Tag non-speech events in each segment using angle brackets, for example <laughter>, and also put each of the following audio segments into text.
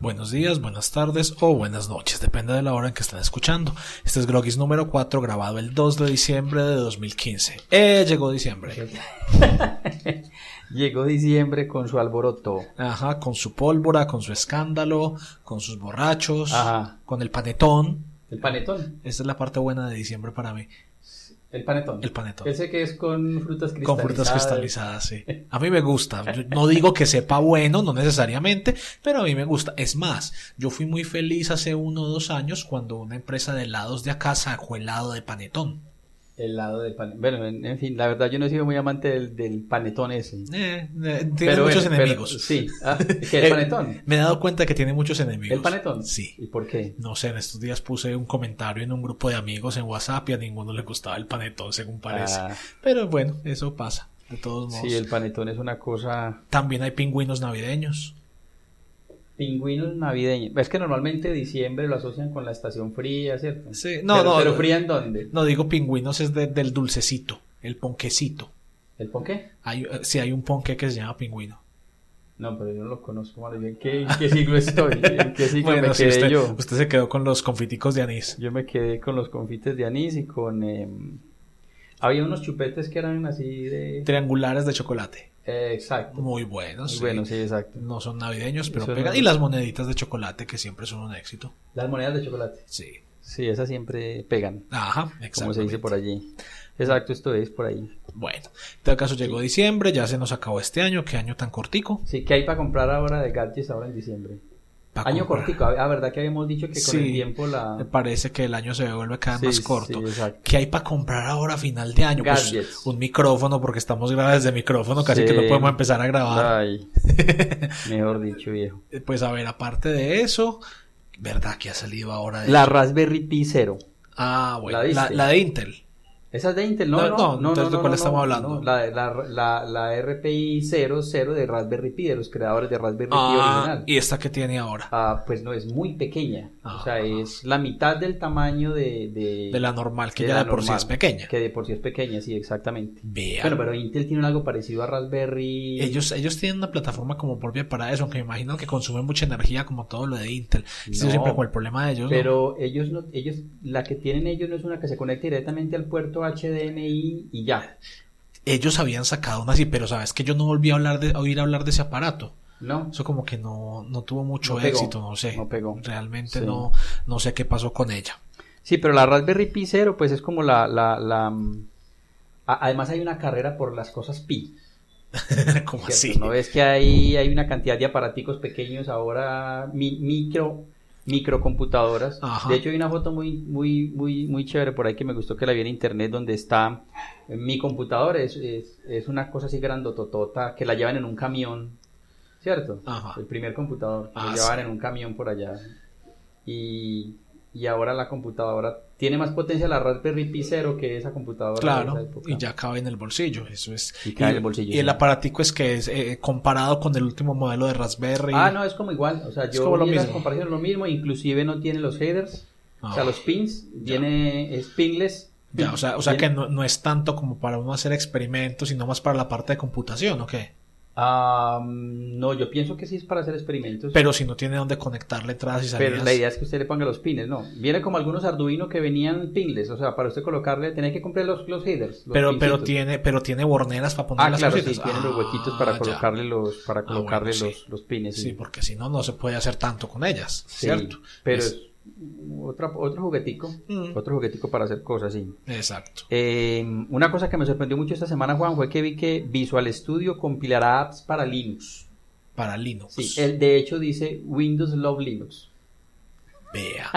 Buenos días, buenas tardes o buenas noches, depende de la hora en que estén escuchando. Este es Grogis número 4, grabado el 2 de diciembre de 2015. ¡Eh! Llegó diciembre. <laughs> Llegó diciembre con su alboroto. Ajá, con su pólvora, con su escándalo, con sus borrachos, Ajá. con el panetón. El panetón. Esa es la parte buena de diciembre para mí. El panetón. El panetón. Ese que es con frutas cristalizadas. Con frutas cristalizadas, sí. <laughs> A mí me gusta. Yo no digo que sepa bueno, no necesariamente, pero a mí me gusta. Es más, yo fui muy feliz hace uno o dos años cuando una empresa de helados de acá sacó helado de panetón. Helado de panetón. Bueno, en, en, fin, la verdad yo no he sido muy amante del, del panetón ese. Eh, eh, tiene muchos enemigos. Pero, sí. Ah, <laughs> ¿Qué, el panetón? Me he dado cuenta que tiene muchos enemigos. ¿El panetón? Sí. ¿Y por qué? No sé, en estos días puse un comentario en un grupo de amigos en WhatsApp y a ninguno le gustaba el panetón, según parece. Ah. Pero bueno, eso pasa. De todos modos. Sí, el panetón es una cosa. También hay pingüinos navideños. Pingüinos navideños. Es que normalmente diciembre lo asocian con la estación fría, ¿cierto? Sí, no, pero, no. ¿Pero fría en dónde? No digo pingüinos, es de, del dulcecito, el ponquecito. ¿El ponqué? Hay, sí, hay un ponque que se llama pingüino. No, pero yo no lo conozco, mal ¿En qué, en qué siglo estoy? ¿En qué siglo bueno, me sí, usted, yo? usted se quedó con los confiticos de anís. Yo me quedé con los confites de anís y con... Eh, había unos chupetes que eran así de... Triangulares de chocolate. Eh, exacto. Muy buenos. Muy sí. bueno, sí, exacto. No son navideños, pero Eso pegan. no- Y las moneditas de chocolate, que siempre son un éxito. Las monedas de chocolate. Sí. Sí, esas siempre pegan, Ajá, como se dice por allí. Exacto, esto es por ahí. Bueno, en todo caso llegó diciembre, ya se nos acabó este año, qué año tan cortico. Sí, ¿qué hay para comprar ahora de gadgets ahora en diciembre? Pa' Año comprar. cortico, ah, verdad que habíamos dicho que con Sí, el tiempo Me la... parece que el año se vuelve cada vez Sí, más corto. sí. ¿Qué hay para comprar ahora a final de año? Pues un micrófono, porque estamos grabados de micrófono, casi que no podemos empezar a grabar. Ay, <laughs> mejor dicho, viejo. Pues a ver, aparte de eso, ¿verdad que ha salido ahora de La Raspberry Pi Zero. Ah, bueno, ¿La la, viste? la de Intel. Esa es de Intel, no, No, no, no, no, entonces, ¿de no, cuál no, estamos no, hablando? no, la, la, la, la RPI 00 de Raspberry Pi, de los creadores de Raspberry Pi Ah, original. y esta que tiene ahora. Ah, pues no, es muy pequeña. Ah. o sea, es la mitad del tamaño de... De, De la normal, que de ya de por sí normal, es pequeña. Que de por sí es pequeña, sí, exactamente. Vean. Bueno, pero Intel tiene algo parecido a Raspberry. Ellos, ellos tienen una plataforma como propia para eso, aunque me imagino que consume mucha energía como todo lo de Intel. Ese No, siempre con el problema de ellos. ¿no? Pero ellos no, ellos, la que tienen ellos no es una que se conecte directamente al puerto HDMI y ya. Ellos habían sacado una así, pero sabes que yo no volví a hablar de, a oír hablar de ese aparato. ¿No? Eso como que no, no tuvo mucho No pegó, éxito, no sé. no pegó. Realmente Sí. no, no sé qué pasó con ella. Sí, pero la Raspberry Pi 0 pues es como la, la, la mm, a- además hay una carrera por las cosas Pi. <laughs> como ¿cierto? así. ¿No ves que hay, hay una cantidad de aparaticos pequeños ahora, mi- micro, microcomputadoras? Ajá. De hecho hay una foto muy, muy, muy, muy chévere por ahí que me gustó que la vi en internet donde está eh, mi computador, es, es, es una cosa así grandototota que la llevan en un camión, ¿cierto? Ajá. El primer computador, Ah, lo llevaban sí. en un camión por allá. Y, y ahora la computadora tiene más potencia la Raspberry Pi 0 que esa computadora de Claro, esa época. y ya cabe en el bolsillo, eso es. Y cabe en el bolsillo, y el aparatico es que es eh, comparado con el último modelo de Raspberry. Ah, no, es como igual. O sea, Es yo como lo vi las mismo. comparaciones lo mismo, inclusive no tiene los headers, o sea, Ah. los pins, viene es pinless. Ya, o sea, o sea que no, no es tanto como para uno hacer experimentos, sino más para la parte de computación, ¿o qué? Ah, no, yo pienso que sí es para hacer experimentos. Pero si no tiene dónde conectarle entradas y salidas. Pero la idea es que usted le ponga los pines, no. Viene como algunos Arduino que venían pinless, o sea, para usted colocarle, tenía que comprar los, los headers. los pero, pero tiene, pero tiene borneras para poner Ah, las claro, sí, tiene los Ah, huequitos para ya. colocarle los, para bueno, colocarle sí. los, los pines. Sí, porque si no, no se puede hacer tanto con ellas, ¿cierto? Pero es otra, otro juguetico, Mm. otro juguetico para hacer cosas, sí. Exacto. Eh, una cosa que me sorprendió mucho esta semana, Juan, fue que vi que Visual Studio compilará apps para Linux. Para Linux. Sí, él de hecho dice Windows Love Linux. Vea.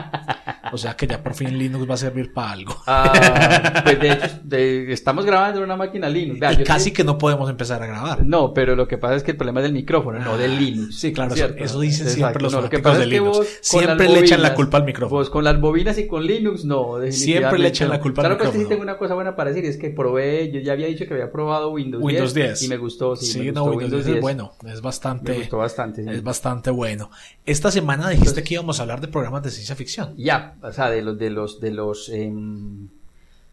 O sea que ya por fin Linux va a servir para algo. Ah, pues de hecho, de- estamos grabando en una máquina Linux. Vea, y casi que no podemos empezar a grabar. No, pero lo que pasa es que el problema es del micrófono, no del Linux. Sí, claro, ¿cierto? eso dicen Exacto, siempre los no, lo que pasa de es que Linux. Siempre le echan la culpa al micrófono. Vos con las bobinas y con Linux, no, Siempre le echan la culpa al Claro que sí micrófono. tengo una cosa buena para decir, es que probé, yo ya había dicho que había probado Windows, Windows 10. y me gustó, sí, Sí, me no, gustó Windows 10 es bueno. Es bastante. Me gustó bastante, sí. Es bastante bueno. Esta semana dijiste que íbamos a hablar de programas de ciencia ficción. Ya, o sea, de los de los de los em,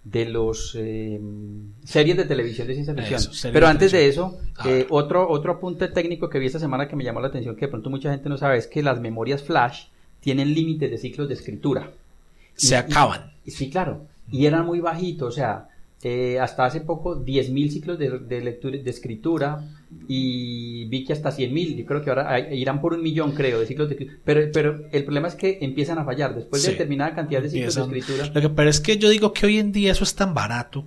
de los eh, series de televisión de ciencia ficción. Eso, Pero antes de eso, A eh, otro, otro apunte técnico que vi esta semana que me llamó la atención, que de pronto mucha gente no sabe, es que las memorias flash tienen límites de ciclos de escritura. Se Y- acaban. y- sí, claro. Y eran muy bajitos, o sea, eh, hasta hace poco 10.000 ciclos de, de lectura, de escritura y vi que hasta 100.000, yo creo que ahora hay- irán por un millón, creo, de ciclos de escritura. Pero, pero el problema es que empiezan a fallar después de Sí. determinada cantidad de ciclos Empiezan- de escritura. Lo que pero es que yo digo que hoy en día eso es tan barato.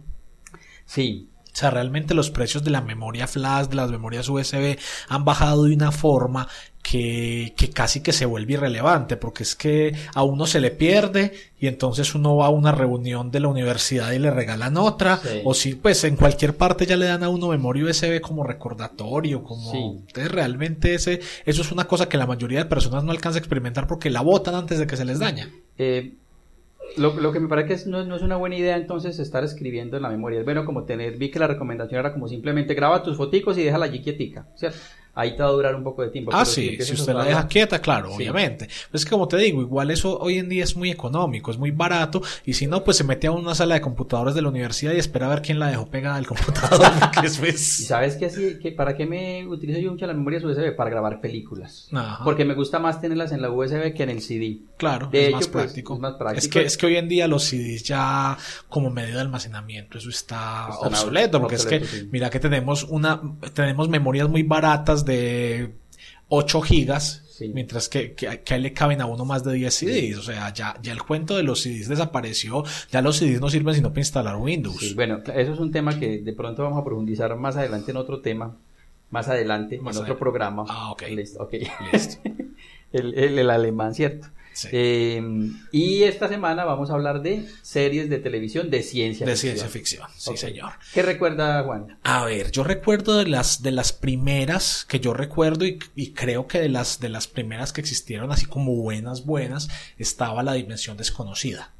Sí, O sea, realmente los precios de la memoria flash, de las memorias USB, han bajado de una forma que, que casi que se vuelve irrelevante, porque es que a uno se le pierde y entonces uno va a una reunión de la universidad y le regalan otra, Sí. o si pues en cualquier parte ya le dan a uno memoria USB como recordatorio, como Sí. entonces realmente ese, eso es una cosa que la mayoría de personas no alcanza a experimentar porque la botan antes de que se les daña. Eh, lo, lo que me parece que es- no, no es una buena idea entonces estar escribiendo en la memoria. Es bueno como tener, vi que la recomendación era como simplemente graba tus foticos y déjala allí quietica, ¿cierto? Ahí te va a durar un poco de tiempo. Ah, pero sí, si a usted la deja quieta, claro, Sí. obviamente. Pues es que como te digo, igual eso hoy en día es muy económico, es muy barato, y si no, pues se mete a una sala de computadores de la universidad y espera a ver quién la dejó pegada al <laughs> computador, eso <laughs> ¿Y es... sabes qué así, que, para qué me utilizo yo mucho las memorias USB? Para grabar películas. Ajá. Porque me gusta más tenerlas en la USB que en el CD. Claro, De es, hecho, más pues, práctico. es más práctico. Es que, es que hoy en día los CDs ya como medio de almacenamiento, eso está Están obsoleto, porque obsoletos, es que sí. mira que tenemos una, tenemos memorias muy baratas de 8 gigas, Sí. mientras que, que, que ahí le caben a uno más de 10 CDs. O sea, ya, ya el cuento de los CDs desapareció, ya los CDs no sirven sino para instalar Windows. Sí, bueno, eso es un tema que de pronto vamos a profundizar más adelante en otro tema. Más adelante, Más en otro programa. Ah, ok. Listo. Listo. <laughs> el, el- el alemán, ¿cierto? Sí. Eh, y esta semana vamos a hablar de series de televisión de ciencia de ficción. ciencia ficción, sí señor. ¿Qué recuerda Juan? A ver, yo recuerdo de las de las primeras que yo recuerdo y, y creo que de las de las primeras que existieron así como buenas buenas estaba la dimensión desconocida.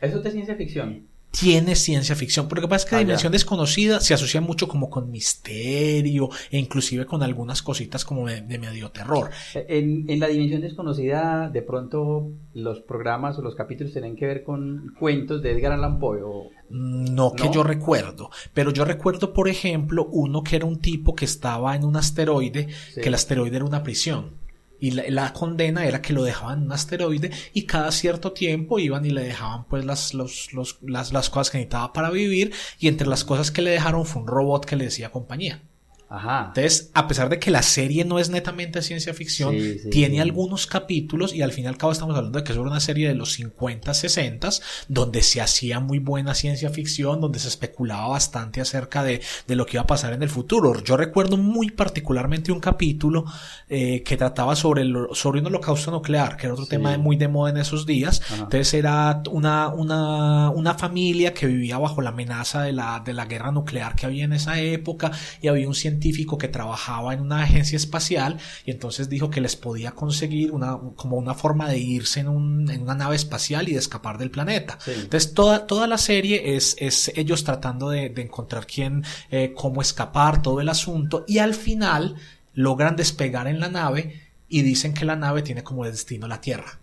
Eso es de ciencia ficción. Tiene ciencia ficción, pero lo que pasa es que Ah, ya. dimensión desconocida se asocia mucho como con misterio e inclusive con algunas cositas como de, de medio terror. En, en la dimensión desconocida, de pronto los programas o los capítulos tienen que ver con cuentos de Edgar Allan Poe. o- No que ¿No? yo recuerdo, pero yo recuerdo, por ejemplo, uno que era un tipo que estaba en un asteroide, Sí. que el asteroide era una prisión. Y la, la condena era que lo dejaban en un asteroide y cada cierto tiempo iban y le dejaban pues las, los, los- las, las cosas que necesitaba para vivir y entre las cosas que le dejaron fue un robot que le decía compañía. Ajá. Entonces, a pesar de que la serie no es netamente ciencia ficción, Sí, sí, tiene sí. algunos capítulos y al fin y al cabo estamos hablando de que es una serie de los 50, 60, donde se hacía muy buena ciencia ficción, donde se especulaba bastante acerca de, de lo que iba a pasar en el futuro. Yo recuerdo muy particularmente un capítulo eh, que trataba sobre, el, sobre un holocausto nuclear, que era otro tema muy de moda en esos días. Ajá. Entonces era una, una, una familia que vivía bajo la amenaza de la, de la guerra nuclear que había en esa época y había un científico que trabajaba en una agencia espacial y entonces dijo que les podía conseguir una, como una forma de irse en, un, en una nave espacial y de escapar del planeta. Sí. Entonces toda, toda la serie es, es ellos tratando de, de encontrar quién, eh, cómo escapar, todo el asunto y al final logran despegar en la nave y dicen que la nave tiene como destino la Tierra.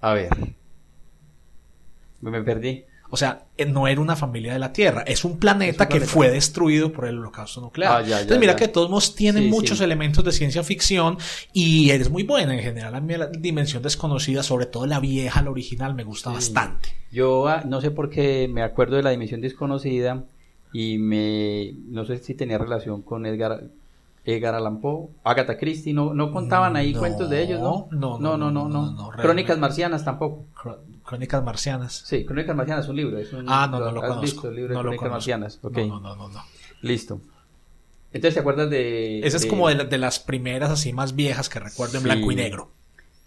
A ver. Me perdí. O sea, eh, no era una familia de la Tierra, es un planeta Es un que planeta. fue destruido por el holocausto nuclear. Ah, ya, ya, Entonces, mira ya. que de todos modos tienen Sí, muchos sí. elementos de ciencia ficción y es muy buena en general. A mí la dimensión desconocida, sobre todo la vieja, la original, me gusta Sí. bastante. Yo ah, no sé por qué me acuerdo de la dimensión desconocida y me no sé si tenía relación con Edgar Edgar Allan Poe, Agatha Christie, no, no contaban ahí No, cuentos de ellos, ¿no? no, no, no, no, no, no, Crónicas marcianas tampoco. Crónicas marcianas. Sí, Crónicas marcianas es un libro, es un Ah, no, no lo ¿has conozco. visto el libro de no lo Crónicas conozco. marcianas? Ok, No, no, no, no, no. listo. Entonces, ¿te acuerdas de Esa es de- como de, la- de las primeras así más viejas que recuerdo en blanco y negro.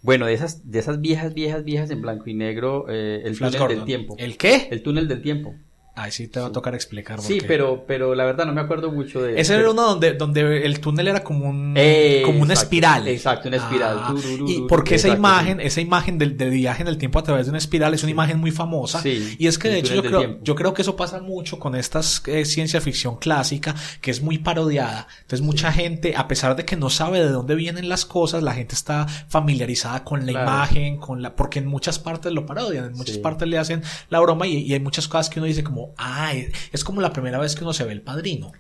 Bueno, de esas de esas viejas viejas viejas en blanco y negro, eh, el Flash túnel del tiempo. ¿El qué? El túnel del tiempo. Ahí sí te va a tocar explicar. Sí, pero, pero la verdad no me acuerdo mucho de Ese era uno donde, donde el túnel era como un como una espiral. Exacto, una espiral. Ah, y porque esa imagen, esa imagen del, del, viaje en el tiempo a través de una espiral es una imagen muy famosa. y es que de hecho yo creo, yo creo que eso pasa mucho con esta eh, ciencia ficción clásica, que es muy parodiada. Entonces mucha gente, a pesar de que no sabe de dónde vienen las cosas, la gente está familiarizada con la imagen, con la, porque en muchas partes lo parodian, en muchas partes le hacen la broma y, y hay muchas cosas que uno dice como es como la primera vez que uno se ve el padrino.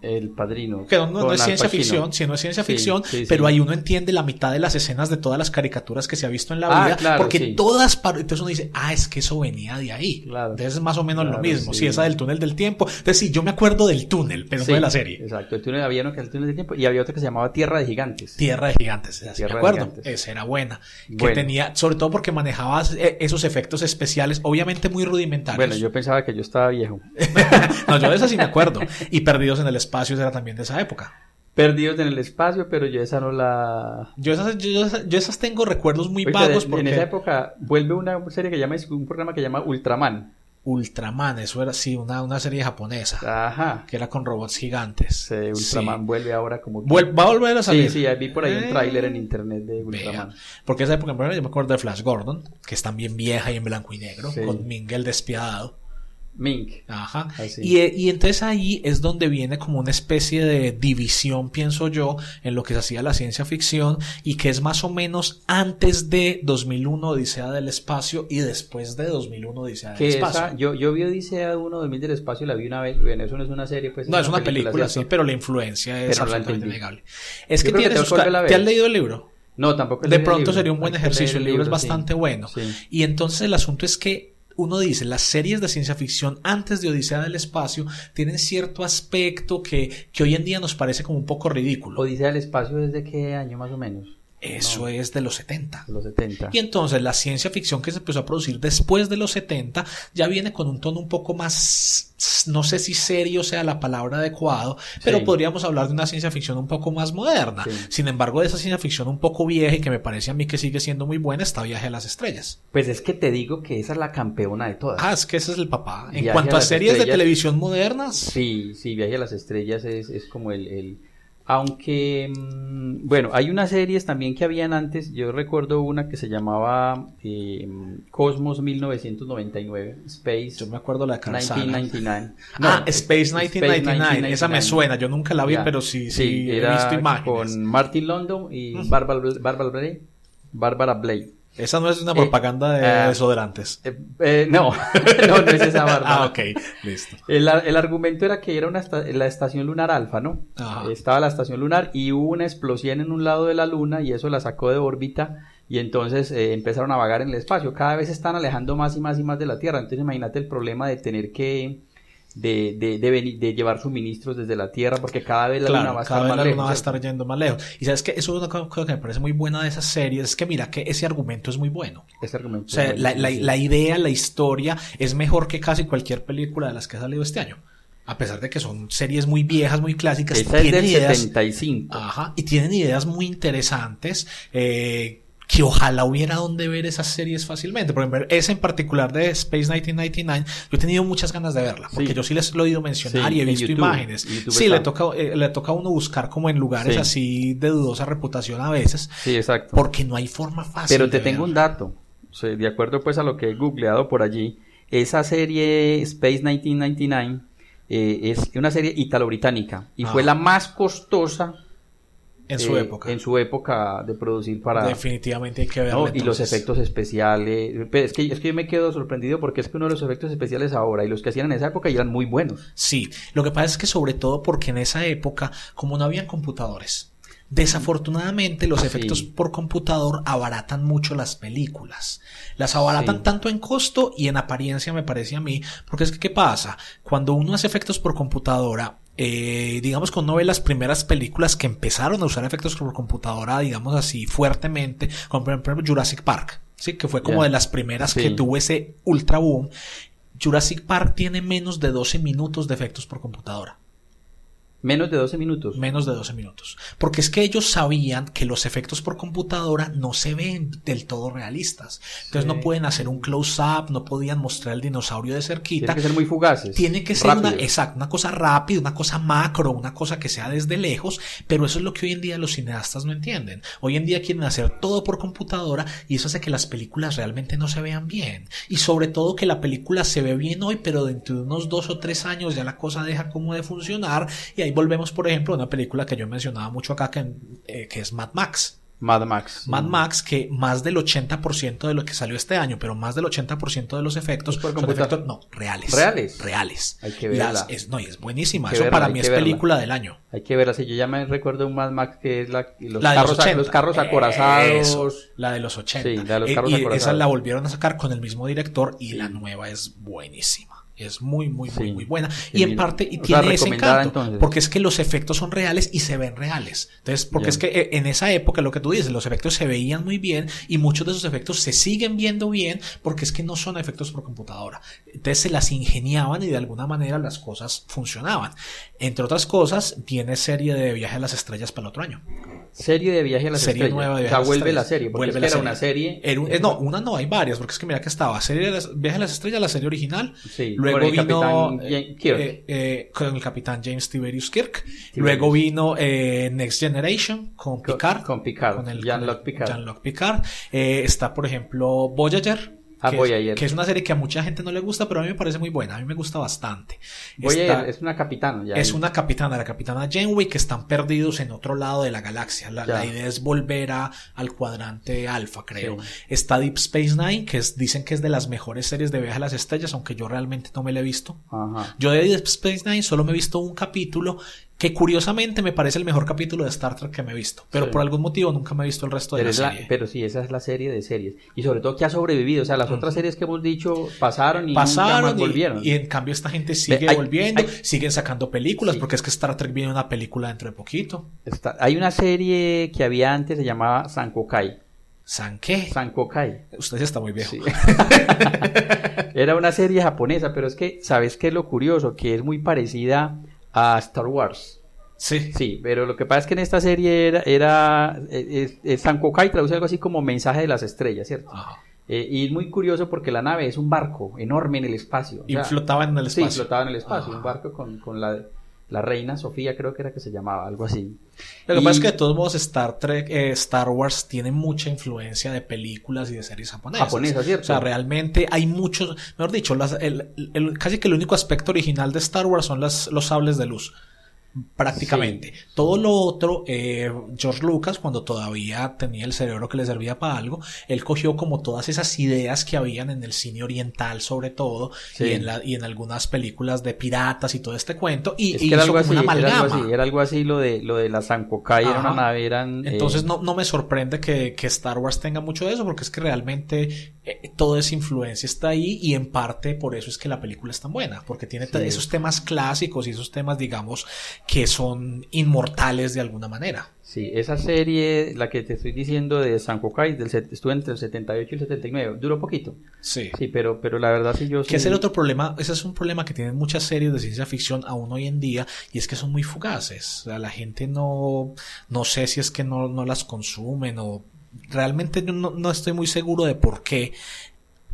El padrino. Que no, es ciencia ficción, si no es ciencia ficción, pero ahí uno entiende la mitad de las escenas de todas las caricaturas que se ha visto en la ah, vida, porque todas, entonces uno dice, ah, es que eso venía de ahí. Entonces es más o menos lo mismo, si esa del túnel del tiempo. Entonces sí, yo me acuerdo del túnel, pero no de la serie. Exacto, el túnel había uno que era el túnel del tiempo y había otro que se llamaba Tierra de Gigantes. Tierra de Gigantes, me acuerdo. Esa era buena. Que tenía, sobre todo porque manejaba eh, esos efectos especiales, obviamente muy rudimentarios. Bueno, yo pensaba que yo estaba viejo. <laughs> no, yo de esa sí me acuerdo. Y Perdidos en el Espacio era también de esa época. Perdidos en el espacio, pero yo esa no la... Yo esas, yo, esas tengo recuerdos muy vagos porque... En esa época vuelve una serie que llama, un programa que llama Ultraman. Ultraman, eso era sí, una, una serie japonesa. Ajá. Que era con robots gigantes. Sí, Ultraman vuelve ahora como. ¿Va a volver a salir? Sí, sí, vi por ahí un tráiler en internet de Ultraman. Porque esa época, yo me acuerdo de Flash Gordon, que es también vieja y en blanco y negro, con Mingel despiadado. Mink. Ajá. Y, y, entonces ahí es donde viene como una especie de división, pienso yo, en lo que se hacía la ciencia ficción y que es más o menos antes de 2001 Odisea del Espacio y después de 2001 Odisea del Espacio. yo, yo vi Odisea 1 2000 del Espacio, la vi una vez, bueno, eso no es una serie, pues. No, es una, película, sí, pero la influencia es absolutamente innegable. Es que, tienes, ¿te has leído el libro? No, tampoco. De pronto sería un buen ejercicio, el libro, es bastante bueno. Y entonces el asunto es que uno dice, las series de ciencia ficción antes de Odisea del Espacio tienen cierto aspecto que, que hoy en día nos parece como un poco ridículo. ¿Odisea del Espacio desde qué año más o menos? Eso es de los 70. Los 70. Y entonces la ciencia ficción que se empezó a producir después de los 70 ya viene con un tono un poco más, no sé si serio sea la palabra adecuado, pero podríamos hablar de una ciencia ficción un poco más moderna. Sin embargo, de esa ciencia ficción un poco vieja y que me parece a mí que sigue siendo muy buena está Viaje a las Estrellas. Pues es que te digo que esa es la campeona de todas. Ah, es que ese es el papá. En cuanto a, series de televisión modernas. Sí, sí, Viaje a las Estrellas es, es como el aunque, mm, bueno, hay unas series también que habían antes. Yo recuerdo una que se llamaba eh, Cosmos 1999, Space. Yo me acuerdo la de 1999. ah, Space 1999. Esa me suena. Yo nunca la vi, pero sí, sí, he visto imágenes. Con Martin London y Barbara, Barbara Blade. Barbara Blade. Esa no es una propaganda de eh, desodorantes. Eh, eh, no, <laughs> no, no es esa <laughs> barba. ah, ok, listo. El, argumento era que era una la estación lunar alfa, ¿no? Estaba la estación lunar y hubo una explosión en un lado de la luna y eso la sacó de órbita y entonces empezaron a vagar en el espacio. Cada vez se están alejando más y más y más de la Tierra. Entonces imagínate el problema de tener que de, de, de, de, llevar suministros desde la Tierra, porque cada vez la luna va a estar la luna va a estar yendo más lejos. Y sabes que eso es una cosa que me parece muy buena de esas series, es que mira que ese argumento es muy bueno. Ese argumento. O sea, la, la, la, idea, la historia es mejor que casi cualquier película de las que ha salido este año. A pesar de que son series muy viejas, muy clásicas. Esta es del ideas, 75. Ajá, y tienen ideas muy interesantes. Eh, que ojalá hubiera donde ver esas series fácilmente. Por ejemplo, esa en particular de Space 1999, yo he tenido muchas ganas de verla, porque yo sí les lo he oído mencionar y he visto imágenes. sí, le toca, eh, le toca a uno buscar como en lugares así de dudosa reputación a veces. Sí, exacto. Porque no hay forma fácil. Pero te tengo un dato. de acuerdo pues a lo que he googleado por allí, esa serie Space 1999 eh, es una serie italo-británica y fue ah. la más costosa en su eh, época. En su época de producir para... Definitivamente hay que verlo. Y los efectos especiales. Es que, es que yo me quedo sorprendido porque es que uno de los efectos especiales ahora y los que hacían en esa época eran muy buenos. Sí, lo que pasa es que sobre todo porque en esa época, como no habían computadores, Desafortunadamente los efectos por computador abaratan mucho las películas. Las abaratan tanto en costo y en apariencia me parece a mí, porque es que ¿qué pasa? Cuando uno hace efectos por computadora, eh, digamos que uno ve las primeras películas que empezaron a usar efectos por computadora, digamos así, fuertemente, como por ejemplo Jurassic Park, ¿sí? que fue como de las primeras que tuvo ese ultra boom. Jurassic Park tiene menos de 12 minutos de efectos por computadora. Menos de 12 minutos. Menos de 12 minutos. Porque es que ellos sabían que los efectos por computadora no se ven del todo realistas. Entonces no pueden hacer un close-up, no podían mostrar el dinosaurio de cerquita. Tiene que ser muy fugaces. Tiene que ser una, exacto, una cosa rápida, una cosa macro, una cosa que sea desde lejos, pero eso es lo que hoy en día los cineastas no entienden. Hoy en día quieren hacer todo por computadora y eso hace que las películas realmente no se vean bien. Y sobre todo que la película se ve bien hoy, pero dentro de unos dos o tres años ya la cosa deja como de funcionar y ahí volvemos, por ejemplo, a una película que yo mencionaba mucho acá, que, eh, que es Mad Max. Mad Max. Mad Max, que más del 80% de lo que salió este año, pero más del 80% de los efectos por son efectos, no, reales. ¿Reales? Reales. Hay que verla. es, no, y es buenísima. Eso para mí es película del año. Hay que verla. Si yo ya me recuerdo un Mad Max que es la, los, la carros, los, 80. los carros acorazados. la de los 80. Sí, la de los carros y acorazados. esa la volvieron a sacar con el mismo director y la nueva es buenísima. Es muy, muy, muy, Sí. muy buena. Y en parte, y o sea, tiene ese encanto. entonces. Porque es que los efectos son reales y se ven reales. Entonces, porque es que eh, en esa época, lo que tú dices, los efectos se veían muy bien y muchos de esos efectos se siguen viendo bien porque es que no son efectos por computadora. Entonces se las ingeniaban y de alguna manera las cosas funcionaban. Entre otras cosas, viene serie de Viaje a las Estrellas para el otro año. Serie de viaje a las Serie estrellas. nueva de o Viaje sea, a las vuelve Estrellas. la serie. Porque Vuelve es que la era serie. una serie. Era un- eh, no, una no, hay varias, porque es que mira que estaba serie de las, Viaje a las Estrellas, la serie original. Sí, Luego con el vino capitán James Kirk. eh, eh, con el capitán James Tiberius Kirk. Luego vino eh, Next Generation con Con- Picard. con Picard, Jean-Luc Picard. Jean-Luc Picard. Eh, está, por ejemplo, Voyager. Ah, que, Voyager. Es, que es una serie que a mucha gente no le gusta, pero a mí me parece muy buena. A mí me gusta bastante. Voy Está- a, es una capitana. Ya es una capitana, la capitana Janeway, que están perdidos en otro lado de la galaxia. La, idea es volver a, al cuadrante alfa, creo. Sí. Está Deep Space Nine, que es, dicen que es de las mejores series de viaje a las estrellas, aunque yo realmente no me la he visto. Ajá. Yo de Deep Space Nine solo me he visto un capítulo que curiosamente me parece el mejor capítulo de Star Trek que me he visto. Pero Sí. por algún motivo nunca me he visto el resto de Pero, la es la- serie. pero sí, esa es la serie de series. Y sobre todo que ha sobrevivido. O sea, las otras series que hemos dicho pasaron y nunca Pasaron más y, volvieron. y en cambio esta gente sigue hay- volviendo, hay- siguen sacando películas, Sí. porque es que Star Trek viene una película dentro de poquito. Está- hay una serie que había antes, se llamaba Sankokai. ¿San qué? Sankokai. Usted está muy viejo. Sí. <laughs> Era una serie japonesa, pero es que, ¿sabes qué es lo curioso? Que es muy parecida a Star Wars. Sí. Sí, pero lo que pasa es que en esta serie era, era eh, eh, Sankokai traduce algo así como mensaje de las estrellas, ¿cierto? Ajá. Eh, y es muy curioso porque la nave es un barco enorme en el espacio. o Y flotaba en el Sí, espacio. flotaba en el espacio, Ajá. un barco con, con la, la reina Sofía, creo que era que se llamaba, algo así. Lo que Y- pasa es que de todos modos Star Trek, eh, Star Wars tiene mucha influencia de películas y de series japonesas. Japonesas, ¿cierto? O sea, realmente hay muchos, mejor dicho, las- el- el- casi que el único aspecto original de Star Wars son las, los sables de luz. Prácticamente. Todo lo otro, eh, George Lucas, cuando todavía tenía el cerebro que le servía para algo, él cogió como todas esas ideas que habían en el cine oriental, sobre todo, Sí. y, en la, y en algunas películas de piratas y todo este cuento, y, Es y que era hizo algo, como así, una era algo amalgama. así, era algo así lo de, lo de la Sankokai, era una nave, eran... eh, Entonces no, no me sorprende que, que Star Wars tenga mucho de eso, porque es que realmente eh, toda esa influencia está ahí y en parte por eso es que la película es tan buena, porque tiene Sí. esos temas clásicos y esos temas, digamos, que son inmortales de alguna manera. Sí, esa serie, la que te estoy diciendo de Sankokai, del, set- estuvo entre el 78 y el 79, duró poquito. Sí. Sí, pero, pero la verdad sí yo Que es el otro problema, ese es un problema que tienen muchas series de ciencia ficción aún hoy en día, y es que son muy fugaces. O sea, la gente no, no sé si es que no, no las consumen o realmente yo no, no estoy muy seguro de por qué.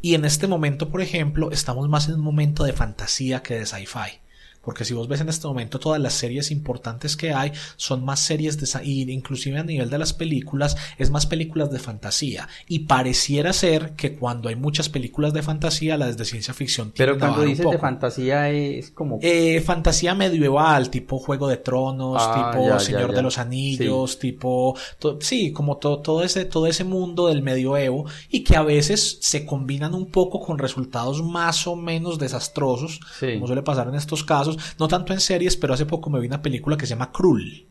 Y en este momento, por ejemplo, estamos más en un momento de fantasía que de sci-fi. Porque si vos ves en este momento todas las series importantes que hay son más series de y inclusive a nivel de las películas es más películas de fantasía y pareciera ser que cuando hay muchas películas de fantasía las de ciencia ficción Pero tienden a cuando dices de fantasía es como... Eh, fantasía medieval, tipo Juego de Tronos, Ah, tipo ya, Señor ya. de los Anillos, tipo, to- sí, como to- todo ese, todo ese mundo del medioevo y que a veces se combinan un poco con resultados más o menos desastrosos, Sí. como suele pasar en estos casos, no tanto en series, pero hace poco me vi una película que se llama Krull.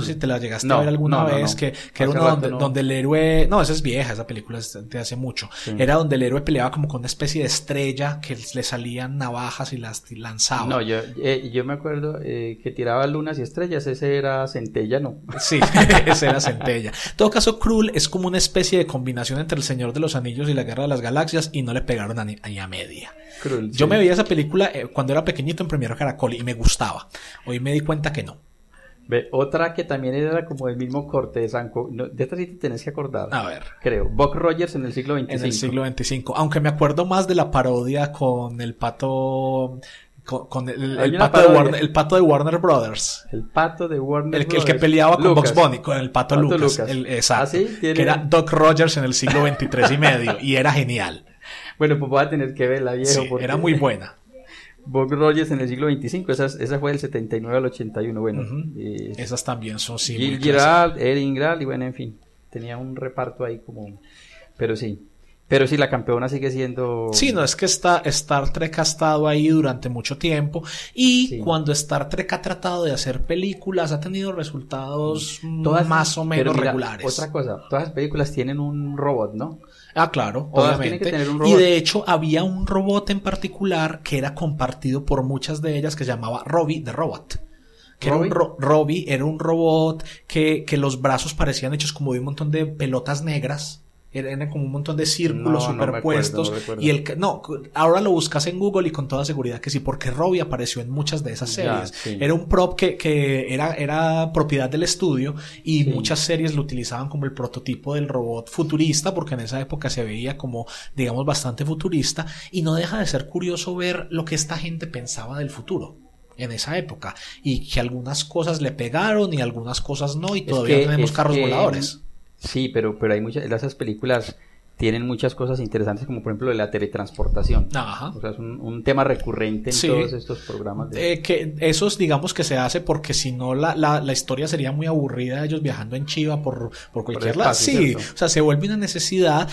Si te la llegaste No, a ver alguna no, no, vez, que, que era uno donde, donde el héroe, no, esa es vieja, esa película es de hace mucho. Era donde el héroe peleaba como con una especie de estrella que le salían navajas y las lanzaba. No, yo, eh, yo me acuerdo eh, que tiraba lunas y estrellas, ese era centella, ¿no? Sí, <laughs> esa era Centella. En todo caso, Krull es como una especie de combinación entre El Señor de los Anillos y la Guerra de las Galaxias y no le pegaron a ni, ni a media. Cruel, Yo sí. me veía esa película eh, cuando era pequeñito en Premiero Caracol y me gustaba. Hoy me di cuenta que no. Ve, otra que también era como del mismo corte de Sanco, no, de esta sí te tenés que acordar. A ver. Creo, Buck Rogers en el siglo XXV. En el siglo XXV. Aunque me acuerdo más de la parodia con el pato. Con, con el, pato de. Warner, el pato de Warner Brothers. El pato de Warner El, que- el que Brothers. peleaba con. Box Bunny, con el pato, Pato Lucas. Lucas. el- exacto. ¿Ah, sí? Que era Doc Rogers en el siglo XXIII y medio. Y era genial. <laughs> Bueno, pues voy a tener que verla, viejo. Sí, porque era muy buena. Buck Rogers en el siglo XXV, esa, esa fue del 79 al 81. Bueno, Ujú. eh, Esas también son sí. Gil. Gerald, Erin Grant, y bueno, en fin, tenía un reparto ahí como... Pero sí, pero sí, la campeona sigue siendo... Sí, no, es que está, Star Trek ha estado ahí durante mucho tiempo y Sí. cuando Star Trek ha tratado de hacer películas ha tenido resultados Todas- más o menos mira, regulares. Otra cosa, todas las películas tienen un robot, ¿no? Ah, claro, Todas obviamente. tienen que tener un Y robot. de hecho había un robot en particular que era compartido por muchas de ellas que se llamaba Robbie the Robot. Que era un ¿Robbie? ro- Robbie era un robot que, que los brazos parecían hechos como de un montón de pelotas negras. Era- Eran como un montón de círculos No, no me superpuestos. acuerdo, no y el que, no, ahora lo buscas en Google y con toda seguridad que sí, porque Robbie apareció en muchas de esas Ya, series. sí. Era un prop que, que era, era propiedad del estudio y Sí. muchas series lo utilizaban como el prototipo del robot futurista, porque en esa época se veía como, digamos, bastante futurista, y no deja de ser curioso ver lo que esta gente pensaba del futuro en esa época, y que algunas cosas le pegaron y algunas cosas no, y Es todavía que- tenemos carros que- voladores. Sí, pero, pero hay muchas, esas películas tienen muchas cosas interesantes, como por ejemplo la teletransportación. Ajá. O sea, es un, un tema recurrente en Sí. todos estos programas. de- Eh, que esos digamos que se hace porque si no la, la, la historia sería muy aburrida ellos viajando en chiva por, por cualquier lado. Sí, ¿cierto? o sea, se vuelve una necesidad.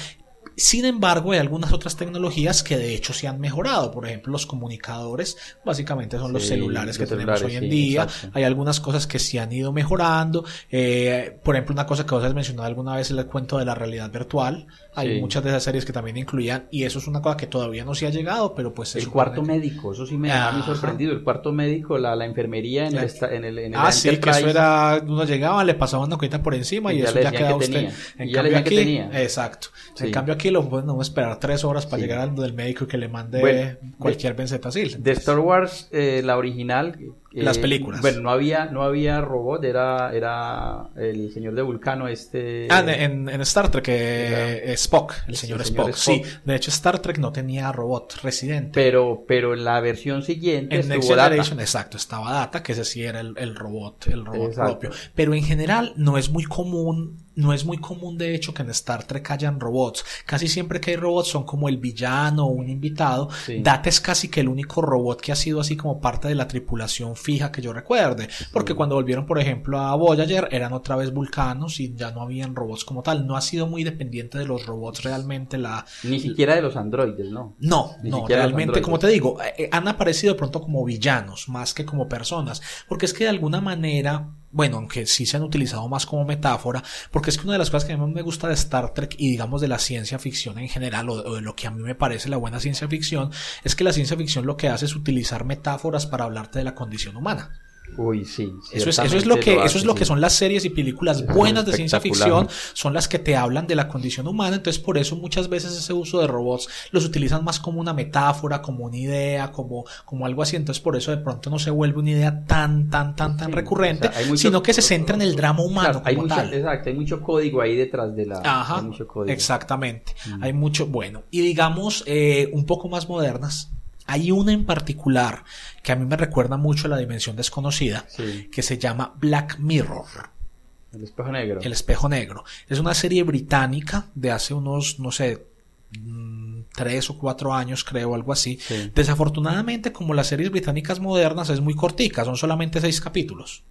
Sin embargo, hay algunas otras tecnologías que de hecho se han mejorado. Por ejemplo, los comunicadores básicamente son los celulares que los tenemos celulares, hoy en sí, día. exacto. Hay algunas cosas que se han ido mejorando. Eh, por ejemplo, una cosa que vos has mencionado alguna vez es el cuento de la realidad virtual. Hay Sí. muchas de esas series que también incluían, y eso es una cosa que todavía no se ha llegado, pero pues el cuarto que- médico, eso sí me ha sorprendido. El cuarto médico, la, la enfermería en, La- el, esta- en el, en el Ah, sí, que eso era, uno llegaba, le pasaba una cojita por encima y, Y ya eso ya quedaba que usted. En ya cambio aquí, tenía. exacto. Sí. En cambio aquí lo pueden no, esperar tres horas para Sí. llegar al del médico y que le mande Bueno, cualquier benzetacil. De Star Wars, eh, la original. Eh, Las películas. Bueno, no había, no había robot, era, era el señor de Vulcano, este. Ah, en, en Star Trek, eh, Era- Spock, el Sí, señor, Spock. Spock. Sí, de hecho Star Trek no tenía robot residente. Pero, pero en la versión siguiente En Next Data. Exacto, estaba Data, que ese sí era el, el robot, el robot Exacto. propio. Pero en general no es muy común, no es muy común de hecho que en Star Trek hayan robots. Casi siempre que hay robots son como el villano o un invitado. Sí. Data es casi que el único robot que ha sido así como parte de la tripulación fija que yo recuerde. Porque cuando volvieron, por ejemplo, a Voyager eran otra vez vulcanos y ya no habían robots como tal. No ha sido muy dependiente de los robots realmente la, Ni siquiera de los androides, ¿no? no, Ni no, realmente, como te digo, eh, eh, han aparecido de pronto como villanos, más que como personas, porque es que de alguna manera, bueno, aunque sí se han utilizado más como metáfora, porque es que una de las cosas que a mí me gusta de Star Trek y digamos de la ciencia ficción en general, o de lo que a mí me parece la buena ciencia ficción, es que la ciencia ficción lo que hace es utilizar metáforas para hablarte de la condición humana. Uy, sí. Eso es, eso es lo que, eso hace, es lo que sí. son las series y películas Eso buenas de ciencia ficción, son las que te hablan de la condición humana, entonces por eso muchas veces ese uso de robots los utilizan más como una metáfora, como una idea, como, como algo así, entonces por eso de pronto no se vuelve una idea tan, tan, tan, tan Sí, recurrente, o sea, mucho- sino que se centra en el drama humano Claro, hay como mucho, tal. exacto, hay mucho código ahí detrás de la. Ajá, hay mucho código. exactamente. Mm. Hay mucho, bueno, y digamos, eh, un poco más modernas. Hay una en particular que a mí me recuerda mucho a la dimensión desconocida, Sí, que se llama Black Mirror. el espejo negro. El espejo negro. Es una serie británica de hace unos, no sé, mm, tres o cuatro años, creo, algo así. Sí. Desafortunadamente, como las series británicas modernas, es muy cortica, son solamente seis capítulos.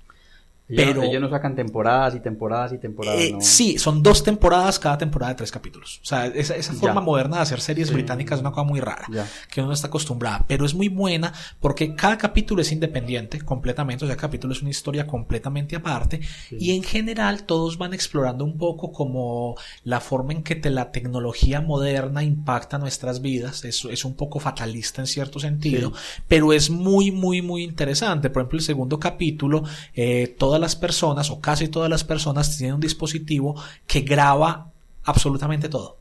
Pero ellos no sacan temporadas y temporadas y temporadas. Eh, sí, son dos temporadas cada temporada de tres capítulos. O sea, esa, esa forma moderna de hacer series británicas es una cosa muy rara, que uno no está acostumbrada, pero es muy buena porque cada capítulo es independiente completamente, o sea, cada capítulo es una historia completamente aparte y en general todos van explorando un poco como la forma en que te, la tecnología moderna impacta nuestras vidas. Es, es un poco fatalista en cierto sentido, pero es muy, muy, muy interesante. Por ejemplo, el segundo capítulo, eh, todas las personas o casi todas las personas tienen un dispositivo que graba absolutamente todo.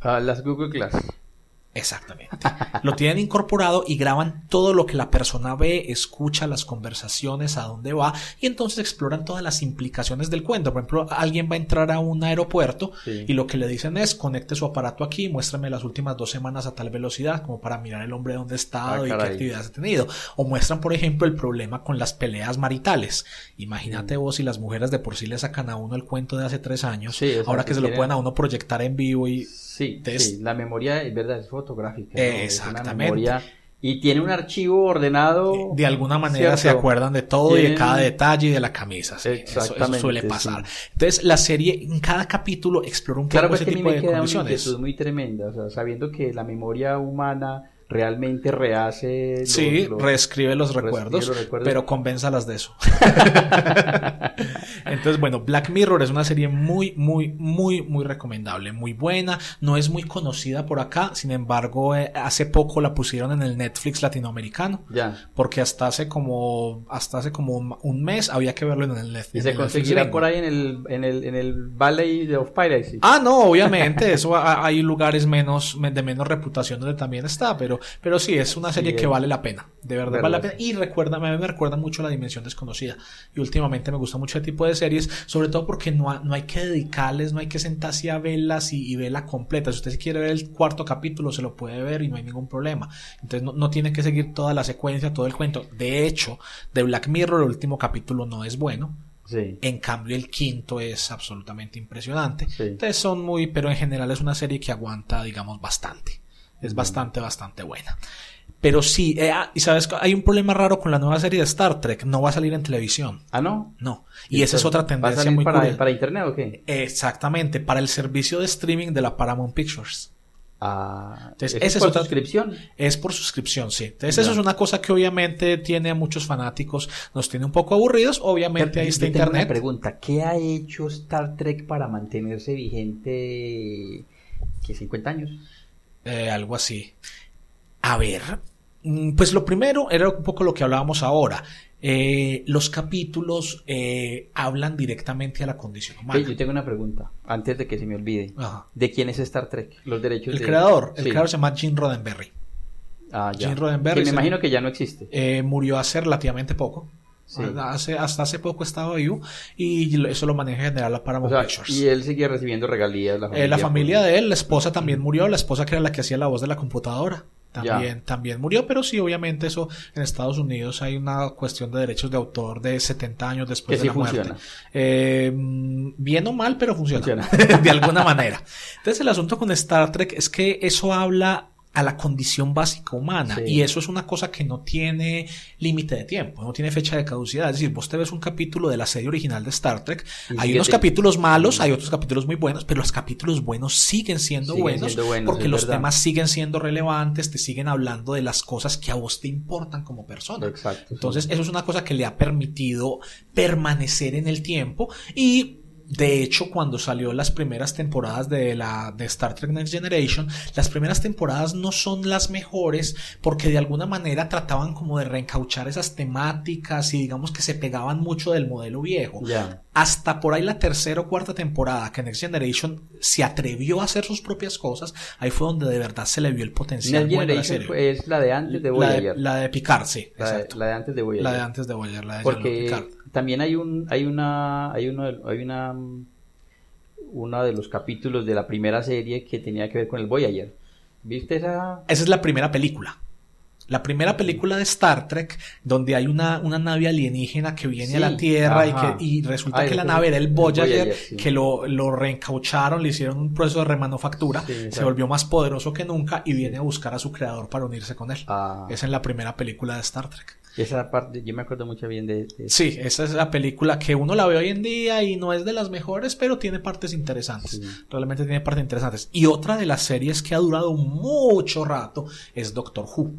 Ah, las Google Glass. Exactamente. Lo tienen incorporado y graban todo lo que la persona ve, escucha las conversaciones, a dónde va y entonces exploran todas las implicaciones del cuento. Por ejemplo, alguien va a entrar a un aeropuerto y lo que le dicen es conecte su aparato aquí, muéstrame las últimas dos semanas a tal velocidad como para mirar el hombre dónde está ah, y qué actividades ha tenido. O muestran, por ejemplo, el problema con las peleas maritales. Imagínate vos si las mujeres de por sí le sacan a uno el cuento de hace tres años, ahora que se lo pueden a uno proyectar en vivo y Sí, la memoria es verdad, es fotográfica. Exactamente. y tiene un archivo ordenado. De alguna manera se acuerdan de todo y de cada detalle de la camisa. Exactamente. Eso, suele pasar. Entonces, la serie en cada capítulo explora un poco claro, ese tipo me de queda condiciones. Una muy tremenda, o sea, sabiendo que la memoria humana realmente rehace. sí, reescribe los recuerdos, pero convénzalas de eso. <laughs> Entonces, bueno, Black Mirror es una serie muy, muy, muy, muy recomendable, muy buena. No es muy conocida por acá, sin embargo, eh, hace poco la pusieron en el Netflix latinoamericano. Ya. Porque hasta hace como, hasta hace como un mes había que verlo en el Netflix. ¿Y se conseguirá por ahí en el, en el, en el Valley of Piracy? Ah, no, obviamente, eso <laughs> hay lugares menos, de menos reputación donde también está, pero pero sí, es una serie que vale la pena. De verdad, vale la pena. Y recuerda, me, me recuerda mucho la dimensión desconocida. Y últimamente me gusta mucho este tipo de series, sobre todo porque no, no hay que dedicarles, no hay que sentarse a verlas y, y verla completa. Si usted quiere ver el cuarto capítulo, se lo puede ver y no hay ningún problema. Entonces no, no tiene que seguir toda la secuencia, todo el cuento. De hecho, de Black Mirror, el último capítulo no es bueno. Sí. En cambio, el quinto es absolutamente impresionante. Entonces son muy, pero en general es una serie que aguanta, digamos, bastante. Es bastante, bastante buena. Pero sí, eh, ah, y sabes, hay un problema raro con la nueva serie de Star Trek. No va a salir en televisión. Ah, no. No. Y, esa es otra tendencia muy para, para internet o qué? Exactamente, para el servicio de streaming de la Paramount Pictures. Ah, Entonces, ¿es por suscripción? Es por suscripción, sí. Entonces, eso es una cosa que obviamente tiene a muchos fanáticos, nos tiene un poco aburridos. Obviamente, ahí está Internet. Una pregunta: ¿qué ha hecho Star Trek para mantenerse vigente? ¿Qué 50 años? Eh, algo así. A ver, mm, pues lo primero era un poco lo que hablábamos ahora. Eh, los capítulos eh, hablan directamente a la condición humana. yo tengo una pregunta, antes de que se me olvide. ¿De quién es Star Trek? Los derechos El creador, el creador se llama Gene Roddenberry. Ah, ya. Gene Roddenberry. me imagino que ya no existe. murió hace relativamente poco. Hace, hasta hace poco estaba vivo y eso lo maneja en general la Paramount Pictures. Y él sigue recibiendo regalías. La familia, eh, la familia de él, la esposa también murió, la esposa que era la que hacía la voz de la computadora. También, también murió, pero sí, obviamente eso en Estados Unidos hay una cuestión de derechos de autor de 70 años después de la muerte. Eh, bien o mal, pero funciona. funciona. <laughs> de alguna manera. Entonces el asunto con Star Trek es que eso habla a la condición básica humana. Y eso es una cosa que no tiene límite de tiempo, no tiene fecha de caducidad. Es decir, vos te ves un capítulo de la serie original de Star Trek, hay unos capítulos malos, hay otros capítulos muy buenos, pero los capítulos buenos siguen siendo, buenos, porque los temas siguen siendo relevantes, te siguen hablando de las cosas que a vos te importan como persona. Exacto, Entonces, eso es una cosa que le ha permitido permanecer en el tiempo y de hecho, cuando salió las primeras temporadas de la de Star Trek Next Generation, las primeras temporadas no son las mejores porque de alguna manera trataban como de reencauchar esas temáticas y digamos que se pegaban mucho del modelo viejo. Hasta por ahí la tercera o cuarta temporada que Next Generation se atrevió a hacer sus propias cosas, ahí fue donde de verdad se le vio el potencial. Next Generation es la de antes de Voyager. La de, Picard, sí. La de, la de, antes de Voyager. La de antes de Voyager, la de Porque también hay un, hay una, hay uno, hay una, uno de los capítulos de la primera serie que tenía que ver con el Voyager. ¿Viste esa? Esa es la primera película. La primera película de Star Trek, donde hay una, una nave alienígena que viene a la Tierra y, que, y resulta Ay, que la nave era el Voyager, Voyager, sí. que lo, lo reencaucharon, le hicieron un proceso de remanufactura, Sí, se volvió más poderoso que nunca y viene a buscar a su creador para unirse con él. Ah, Esa es la primera película de Star Trek. Esa parte, yo me acuerdo mucho bien de, de- Sí, esa es la película que uno la ve hoy en día y no es de las mejores, pero tiene partes interesantes. Sí. Realmente tiene partes interesantes. Y otra de las series que ha durado mucho rato es Doctor Who.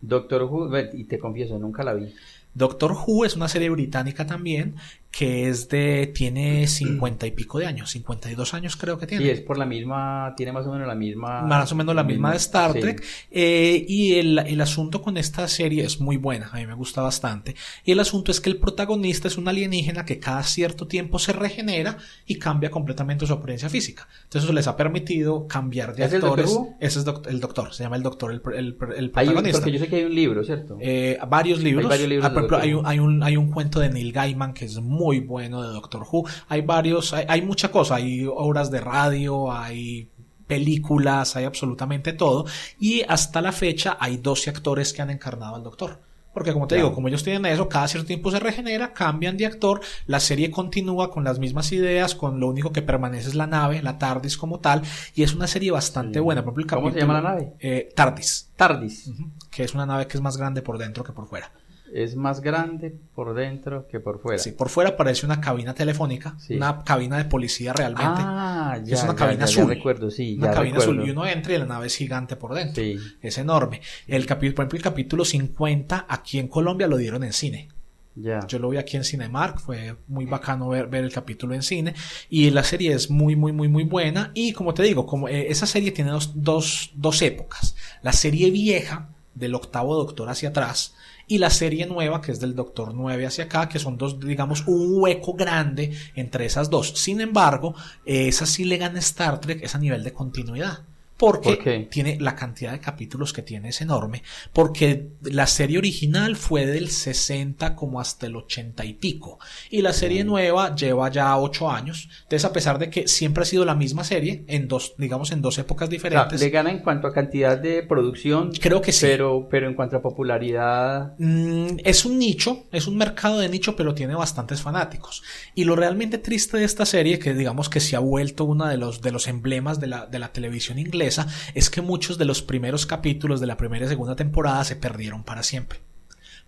Doctor Who, y te confieso, nunca la vi. Doctor Who es una serie británica también que es de tiene cincuenta y pico de años, 52 años creo que tiene. Sí, es por la misma, tiene más o menos la misma. más o menos la misma de Star sí. Trek. Eh, y el, el asunto con esta serie es muy buena, a mí me gusta bastante. Y el asunto es que el protagonista es un alienígena que cada cierto tiempo se regenera y cambia completamente su apariencia física. Entonces eso les ha permitido cambiar de ¿Es el actores. Doctor Who? Ese es doc- el doctor, se llama el doctor, el, el- el Hay un- protagonista. porque yo sé que hay un libro, ¿cierto? Eh, varios libros. Hay varios libros Ah, por ejemplo, hay un, hay, un, hay un cuento de Neil Gaiman que es muy bueno de Doctor Who. Hay varios, hay, hay mucha cosa. Hay obras de radio, hay películas, hay absolutamente todo. Y hasta la fecha hay 12 actores que han encarnado al Doctor. Porque como te digo, como ellos tienen eso, cada cierto tiempo se regenera, cambian de actor, la serie continúa con las mismas ideas, con lo único que permanece es la nave, la TARDIS como tal, y es una serie bastante Sí. buena. Por ejemplo, el ¿Cómo se llama la nave? Eh, TARDIS, Tardis. que es una nave que es más grande por dentro que por fuera. Es más grande por dentro que por fuera. Sí, por fuera parece una cabina telefónica, Sí. una cabina de policía realmente. Ah, ya. es una ya, cabina ya, ya azul. recuerdo, sí. una cabina recuerdo. azul y uno entra y la nave es gigante por dentro. Sí. Es enorme. El capi- por ejemplo, el capítulo 50 aquí en Colombia lo dieron en cine. Ya. Yo lo vi aquí en Cinemark, fue muy bacano ver, ver el capítulo en cine y la serie es muy, muy, muy, muy buena y como te digo, como eh, esa serie tiene dos, dos, dos épocas, la serie vieja del octavo doctor hacia atrás y la serie nueva que es del doctor 9 hacia acá, que son dos, digamos, un hueco grande entre esas dos. Sin embargo, esa sí le gana Star Trek es a nivel de continuidad. Porque tiene la cantidad de capítulos que tiene es enorme. Porque la serie original fue del 60 como hasta el 80 y pico. Y la serie nueva lleva ya 8 años. Entonces, a pesar de que siempre ha sido la misma serie, en dos, digamos, en dos épocas O sea, diferentes. le gana en cuanto a cantidad de producción. Creo que sí. Pero, pero en cuanto a popularidad. Mm, es un nicho, es un mercado de nicho, pero tiene bastantes fanáticos. Y lo realmente triste de esta serie, que digamos que se ha vuelto uno de los, de los emblemas de la, de la televisión inglesa, es que muchos de los primeros capítulos de la primera y segunda temporada se perdieron para siempre.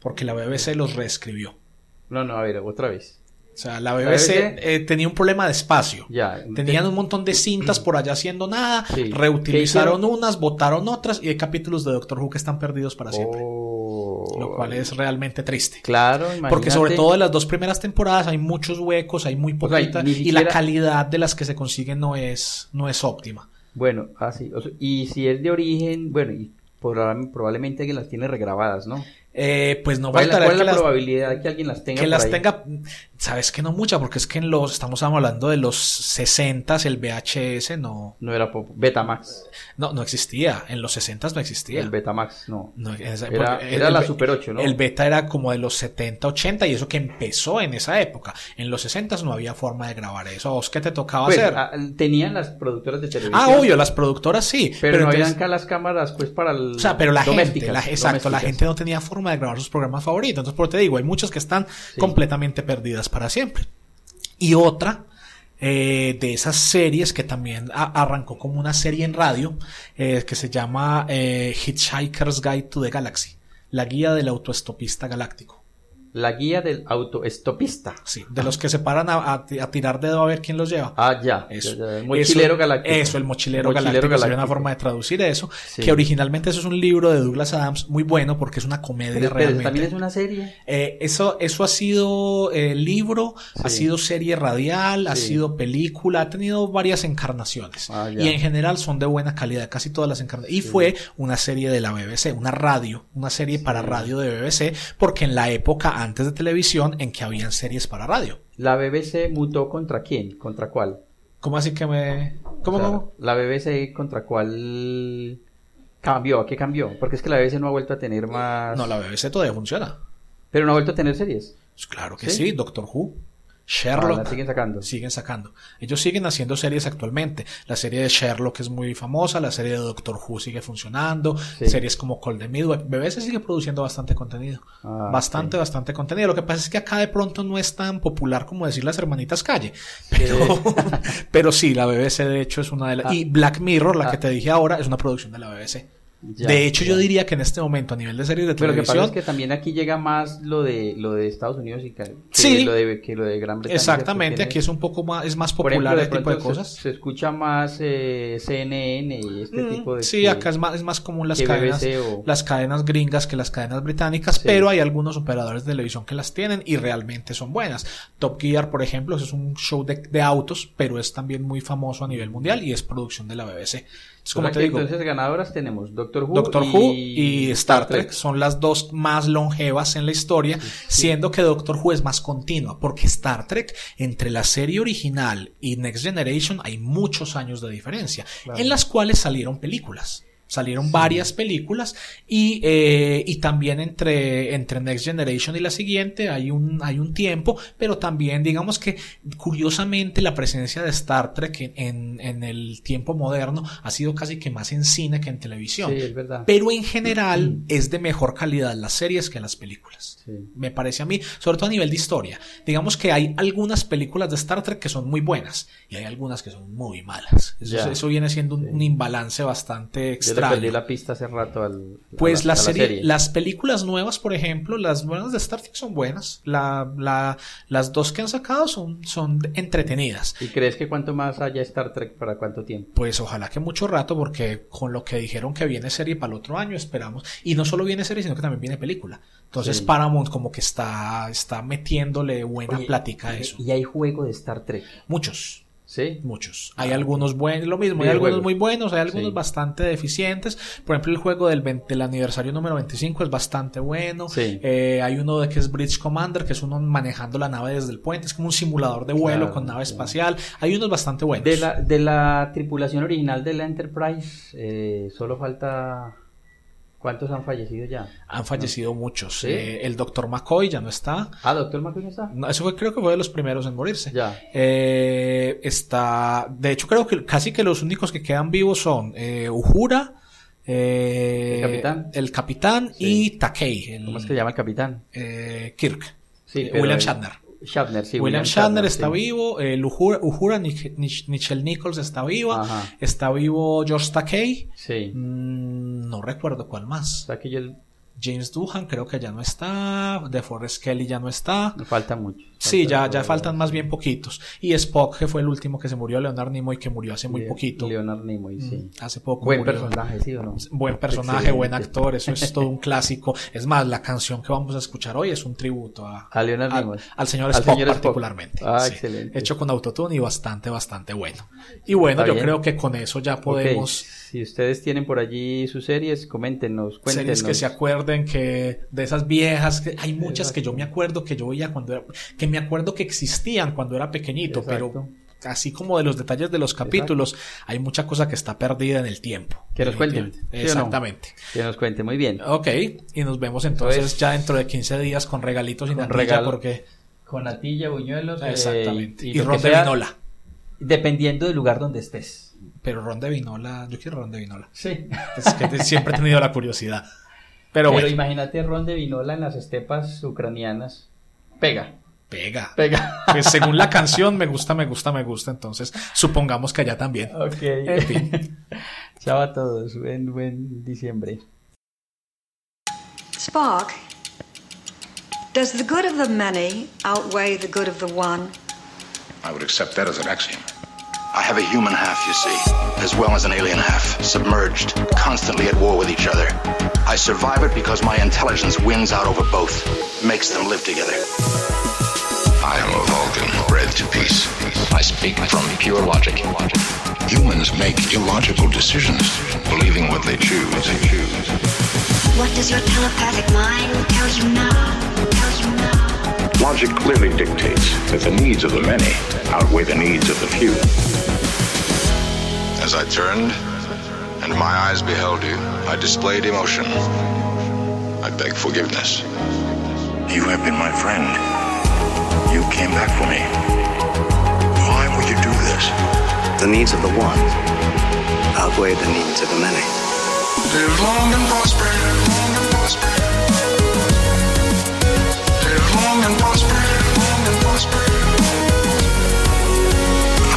Porque la BBC los reescribió. No, no, a ver, otra vez. O sea, la BBC, eh, tenía un problema de espacio. Ya. Tenían un montón de cintas por allá haciendo nada, Sí. reutilizaron ¿Qué unas, botaron otras y hay capítulos de Doctor Who que están perdidos para siempre. Oh. Lo cual es realmente triste. Claro, imagínate. Porque sobre todo en las dos primeras temporadas hay muchos huecos, hay muy O sea, poquita y la calidad de las que se consiguen no es, no es óptima. Bueno, así. y si es de origen, bueno, y proba- probablemente alguien las tiene regrabadas, ¿no? Eh, pues no ¿Cuál, faltará cuál es la las, probabilidad de que alguien las tenga que las ahí? tenga, sabes que no mucha, porque es que en los, estamos hablando de los 60 el VHS no, No era Betamax. no, no existía, en los 60 no existía. El Betamax, no. No, esa- Era, porque era el la Super 8, ¿no? El beta era como de los 70, 80 y eso que empezó en esa época. En los 60 no había forma de grabar eso. ¿A vos qué te tocaba Pues, hacer? ah, tenían las productoras de televisión. Ah, obvio, las productoras sí. Pero, no entonces- habían acá las cámaras, pues, para el... O sea, pero la gente, la- exacto, la gente no tenía forma de grabar sus programas favoritos. Entonces, por te digo, hay muchas que están Sí. completamente perdidas para siempre. Y otra eh, de esas series que también arrancó como una serie en radio, eh, que se llama eh, Hitchhiker's Guide to the Galaxy, la guía del autoestopista galáctico. La guía del autoestopista. Sí, de los que se paran a, a- a tirar dedo a ver quién los lleva. Ah, ya. Eso. ya, ya, el mochilero Eso- galáctico. Eso, el mochilero, Mochilero galáctico. Sería una galáctico. forma de traducir eso. Sí. Que originalmente eso es un libro de Douglas Adams muy bueno porque es una comedia Pero, pero realmente. también es una serie. Eh, eso, eso ha sido eh, libro, ha sido serie radial, ha sido película, ha tenido varias encarnaciones. Ah, y en general son de buena calidad, casi todas las encarnaciones. Y fue una serie de la BBC, una radio, una serie para radio de BBC, porque en la época antes de televisión en que habían series para radio. La BBC mutó contra quién? ¿Contra cuál? ¿Cómo así que me... ¿Cómo, O sea, cómo? La BBC contra cuál cambió. ¿A qué cambió? Porque es que la BBC no ha vuelto a tener más. No, la BBC todavía funciona. Pero no ha vuelto a tener series. Pues claro que ¿Sí? sí, Doctor Who. Sherlock. Ah, la siguen sacando. Siguen sacando. Ellos siguen haciendo series actualmente. La serie de Sherlock es muy famosa, la serie de Doctor Who sigue funcionando, Sí. series como Cold the Midwife. BBC sigue produciendo bastante contenido. Ah, bastante, bastante contenido. Lo que pasa es que acá de pronto no es tan popular como decir las hermanitas calle. <laughs> Pero, pero sí, la BBC de hecho es una de las... Ah. Y Black Mirror, la que te dije ahora, es una producción de la BBC. Ya, de hecho, yo diría que en este momento, a nivel de series de Pero lo que pasa televisión, es que también aquí llega más lo de lo de Estados Unidos y que, Sí. lo de que lo de Gran Bretaña. exactamente, ¿cierto? aquí es un poco más, es más popular ejemplo, este tipo de se- cosas. Se, escucha más eh, CNN y este Mm, tipo de sí, que- acá es más, es más común las cadenas, o- las cadenas gringas que las cadenas británicas, Sí. pero hay algunos operadores de televisión que las tienen y realmente son buenas. Top Gear, por ejemplo, es un show de, de autos, pero es también muy famoso a nivel mundial y es producción de la BBC. Es como Aquí, te digo, Entonces ganadoras tenemos Doctor Who, Doctor y, Who y Star Trek son las dos más longevas en la historia, siendo que Doctor Who es más continua, porque Star Trek, entre la serie original y Next Generation, hay muchos años de diferencia, Claro. en las cuales salieron películas. Salieron varias películas y, eh, y también entre, entre Next Generation y la siguiente hay un, hay un tiempo, pero también digamos que curiosamente la presencia de Star Trek en, en, el tiempo moderno ha sido casi que más en cine que en televisión. Sí, es verdad. Pero en general es de mejor calidad las series que las películas. Sí. Me parece a mí, sobre todo a nivel de historia. Digamos que hay algunas películas de Star Trek que son muy buenas y hay algunas que son muy malas. Eso, Ya. eso viene siendo un, un imbalance bastante Le perdí la pista hace rato al Pues la, la, serie, las películas nuevas, por ejemplo, las buenas de Star Trek son buenas. La, la, las dos que han sacado son, son entretenidas. ¿Y crees que cuánto más haya Star Trek para cuánto tiempo? Pues ojalá que mucho rato, porque con lo que dijeron que viene serie para el otro año, esperamos. Y no solo viene serie, sino que también viene película. Entonces Sí. Paramount como que está, está metiéndole buena Oye, plática a eso. Y hay juego de Star Trek, Muchos. ¿Sí? Muchos. Hay algunos buenos, lo mismo, hay algunos muy buenos, hay algunos Sí. bastante deficientes. Por ejemplo, el juego del, 20 del aniversario número 25 es bastante bueno. Sí. Eh, hay uno de que es Bridge Commander, que es uno manejando la nave desde el puente, es como un simulador de vuelo Claro, con nave espacial. Hay unos bastante buenos. De la, de la tripulación original de la Enterprise, eh, solo falta... ¿Cuántos han fallecido ya? Han fallecido muchos. ¿Sí? Eh, el doctor McCoy ya no está. Ah, Doctor McCoy no está. No, eso fue, creo que fue de los primeros en morirse. Ya. Eh, está, de hecho creo que casi que los únicos que quedan vivos son eh, Uhura, eh, El capitán. el capitán Sí. y Takei, el, ¿Cómo es que se llama el capitán? eh, Kirk, Sí, William Shatner. Shatner, sí. William, Shatner está sí. vivo, el Uhura, Uhura Nich- Nich- Nichelle Nichols está viva, Ajá. está vivo George Takei, Sí. Mm, no recuerdo cuál más. James Doohan creo que ya no está, DeForest Kelly ya no está. Me falta mucho. Sí, ya, ya faltan más bien poquitos. Y Spock, que fue el último que se murió, Leonard Nimoy, que murió hace muy poquito. Leonard Nimoy, sí. Mm, Hace poco. Buen murió. personaje, ¿sí o no? Buen personaje, Excelente. buen actor, eso es todo un <laughs> clásico. Es más, la canción que vamos a escuchar hoy es un tributo a, A Leonard Nimoy. al señor Al Spock señor Spock. particularmente. Ah, sí. excelente. Hecho con autotune y bastante, bastante bueno. Y bueno, yo creo que con eso ya podemos... Ok, Si ustedes tienen por allí sus series, coméntenos, cuéntenos. Series que se acuerden que de esas viejas, que hay muchas que yo me acuerdo que yo veía cuando era, que me acuerdo que existían cuando era pequeñito, Exacto. pero así como de los detalles de los capítulos, hay mucha cosa que está perdida en el tiempo. Que nos cuenten. Exactamente. Que nos cuente, muy bien. Ok, y nos vemos entonces Entonces, ya dentro de 15 días con regalitos y con natilla regalo. porque Con natilla, buñuelos. eh, exactamente. y de sea, vinola. Dependiendo del lugar donde estés. Pero ron de vinola, yo quiero ron de vinola. Sí. Es que siempre he tenido la curiosidad. Pero, Pero bueno, imagínate ron de vinola en las estepas ucranianas. Pega, pega. pega. Pues según la canción, me gusta, me gusta, me gusta. Entonces, supongamos que allá también. ok. En fin. <laughs> Chao a todos. Buen, buen diciembre. Spark, does the good of the many outweigh the good of the one? I would accept that as an axiom. I have a human half, you see, as well as an alien half, submerged, constantly at war with each other. I survive it because my intelligence wins out over both, makes them live together. I am a Vulcan, bred to peace. I speak from pure logic. Humans make illogical decisions, believing what they choose. What does your telepathic mind tell you now? Tell you now? Logic clearly dictates that the needs of the many outweigh the needs of the few. As I turned and my eyes beheld you, I displayed emotion. I beg forgiveness. You have been my friend. You came back for me. Why would you do this? The needs of the one outweigh the needs of the many. Live long and prosper. Live long and prosper. Long.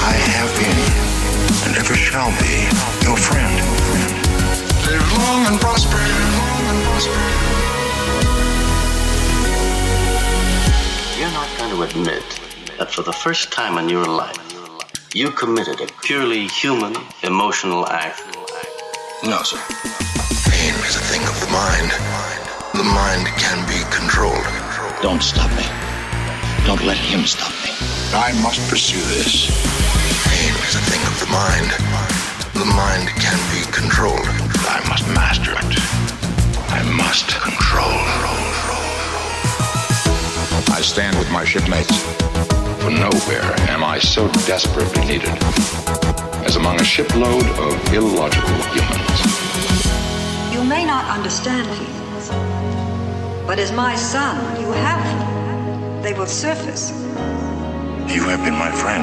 I have been and ever shall be your friend. Live long and prosper. Live long and prosper. You're not going to admit that for the first time in your life, you committed a purely human, emotional act. No, sir. Pain is a thing of the mind. The mind can be controlled. Don't stop me. Don't let him stop me. I must pursue this. Pain is a thing of the mind. The mind can be controlled. I must master it. I must control. I stand with my shipmates. For nowhere am I so desperately needed as among a shipload of illogical humans. You may not understand feelings, but as my son, you have them. They will surface. You have been my friend.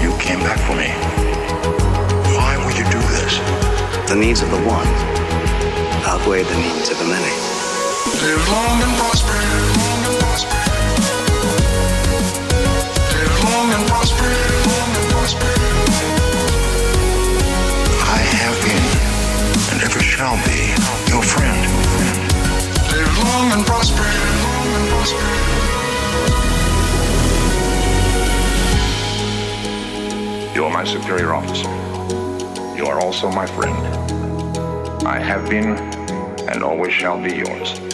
You came back for me. Why would you do this? The needs of the one outweigh the needs of the many. Live long and prosper. Live long and prosper. Live long and prosper. Long and prosper. I have been and ever shall be your friend. Live long and prosper. Live long and prosper. You are my superior officer. You are also my friend. I have been and always shall be yours.